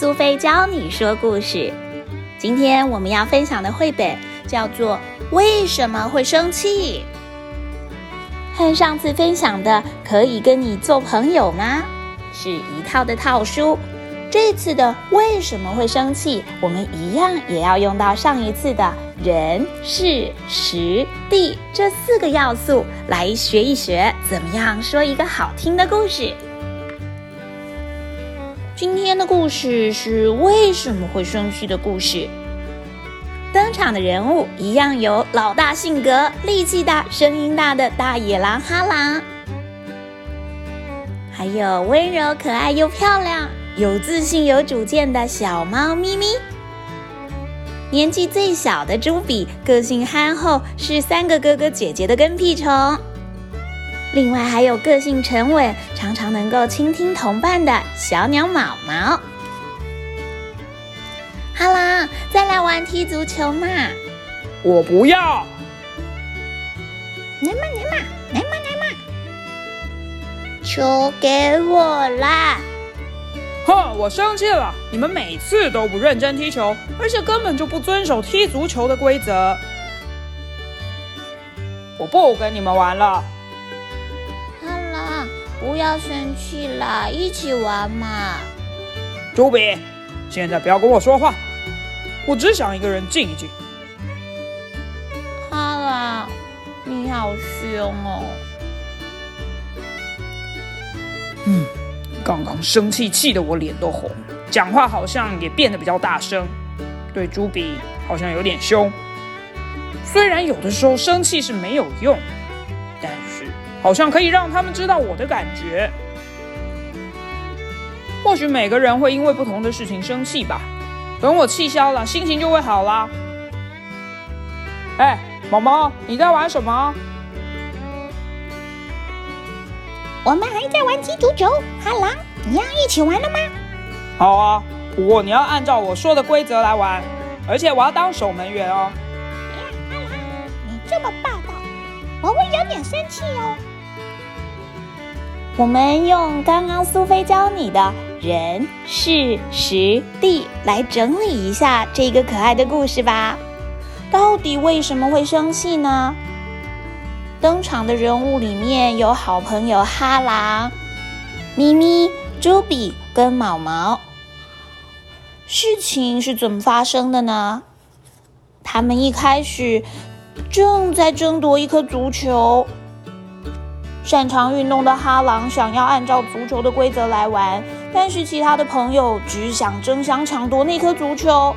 苏菲教你说故事。今天我们要分享的绘本叫做《为什么会生气》。和上次分享的“可以跟你做朋友吗”是一套的套书。这次的“为什么会生气”，我们一样也要用到上一次的人、事、时、地这四个要素来学一学，怎么样说一个好听的故事。今天的故事是为什么会生气的故事。登场的人物一样有老大性格、力气大、声音大的大野狼哈狼，还有温柔可爱又漂亮、有自信有主见的小猫咪咪。年纪最小的朱比个性憨厚，是三个哥哥姐姐的跟屁虫。另外还有个性沉稳、常常能够倾听同伴的小鸟毛毛。哈啦，再来玩踢足球嘛！我不要。来嘛来嘛来嘛来嘛！球给我啦！哼，我生气了！你们每次都不认真踢球，而且根本就不遵守踢足球的规则。我不跟你们玩了。不要生气啦，一起玩嘛！朱比，现在不要跟我说话，我只想一个人静一静。哈啦，你好凶哦！嗯，刚刚生气气得我脸都红，讲话好像也变得比较大声，对朱比好像有点凶。虽然有的时候生气是没有用。好像可以让他们知道我的感觉。或许每个人会因为不同的事情生气吧。等我气消了，心情就会好啦。哎，毛毛，你在玩什么？我们还在玩踢足球。哈狼，你要一起玩了吗？好啊，不过你要按照我说的规则来玩，而且我要当守门员哦。哈狼，你这么霸道，我会有点生气哦。我们用刚刚苏菲教你的人、事、时、地来整理一下这个可爱的故事吧。到底为什么会生气呢？登场的人物里面有好朋友哈狼、咪咪、朱比跟毛毛。事情是怎么发生的呢？他们一开始正在争夺一颗足球。擅长运动的哈狼想要按照足球的规则来玩，但是其他的朋友只想争相抢夺那颗足球，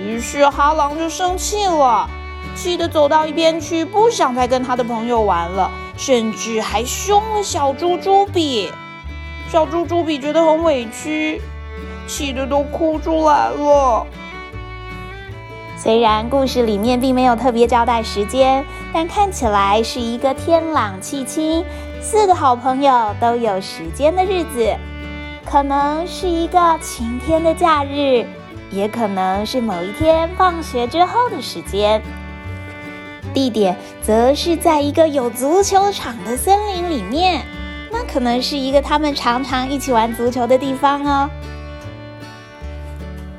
于是哈狼就生气了，气得走到一边去，不想再跟他的朋友玩了，甚至还凶了小猪猪比。小猪猪比觉得很委屈，气得都哭出来了。虽然故事里面并没有特别交代时间，但看起来是一个天朗气清、四个好朋友都有时间的日子。可能是一个晴天的假日，也可能是某一天放学之后的时间。地点则是在一个有足球场的森林里面，那可能是一个他们常常一起玩足球的地方哦。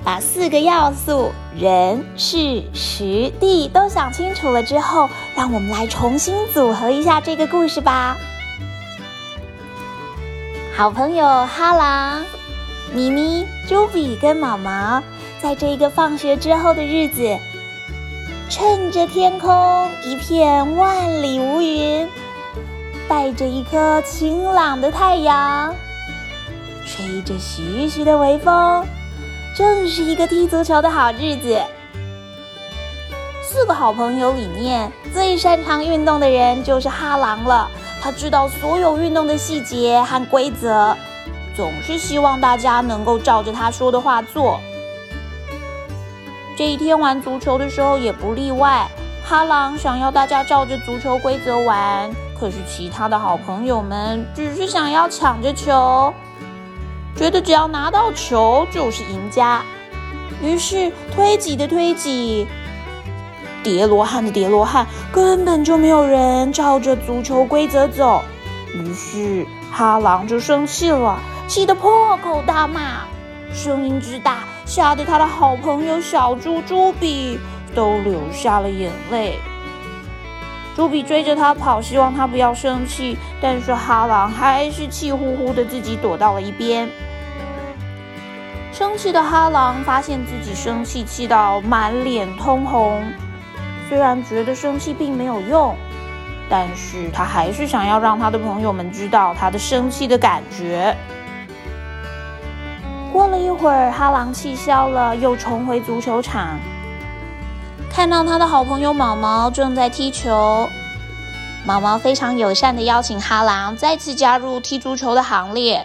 把四个要素人、事、时、地都想清楚了之后，让我们来重新组合一下这个故事吧。好朋友哈狼、咪咪、朱比跟毛毛，在这个放学之后的日子，趁着天空一片万里无云，带着一颗晴朗的太阳，吹着徐徐的微风。正是一个踢足球的好日子。四个好朋友里面最擅长运动的人就是哈狼了。他知道所有运动的细节和规则，总是希望大家能够照着他说的话做。这一天玩足球的时候也不例外。哈狼想要大家照着足球规则玩，可是其他的好朋友们只是想要抢着球。觉得只要拿到球就是赢家，于是推挤的推挤，叠罗汉的叠罗汉，根本就没有人照着足球规则走。于是哈狼就生气了，气得破口大骂：“声音之大，吓得他的好朋友小猪猪比都流下了眼泪。猪比追着他跑，希望他不要生气，但是哈狼还是气呼呼的自己躲到了一边。生气的哈狼发现自己生气，气到满脸通红。虽然觉得生气并没有用，但是他还是想要让他的朋友们知道他的生气的感觉。过了一会儿，哈狼气消了，又重回足球场。看到他的好朋友毛毛正在踢球，毛毛非常友善的邀请哈狼再次加入踢足球的行列。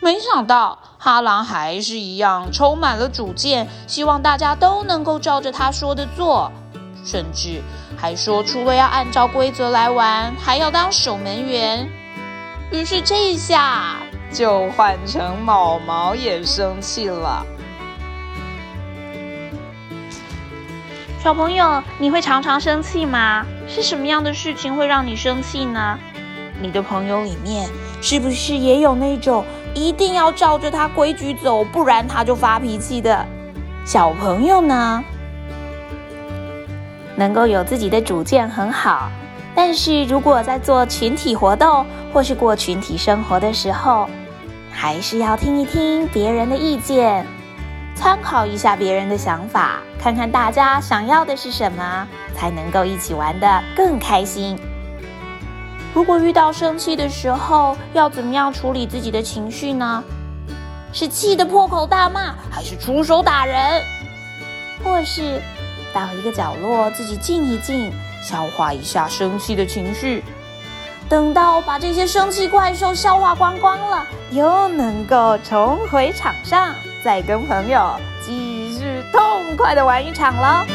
没想到哈狼还是一样充满了主见，希望大家都能够照着他说的做，甚至还说除了要按照规则来玩，还要当守门员。于是这一下就换成毛毛也生气了。小朋友，你会常常生气吗？是什么样的事情会让你生气呢？你的朋友里面是不是也有那种一定要照着他规矩走，不然他就发脾气的小朋友呢？能够有自己的主见很好，但是如果在做群体活动或是过群体生活的时候，还是要听一听别人的意见，参考一下别人的想法，看看大家想要的是什么，才能够一起玩得更开心。如果遇到生气的时候，要怎么样处理自己的情绪呢？是气得破口大骂，还是出手打人？或是到一个角落自己静一静，消化一下生气的情绪？等到把这些生气怪兽消化光光了，又能够重回场上，再跟朋友继续痛快的玩一场了。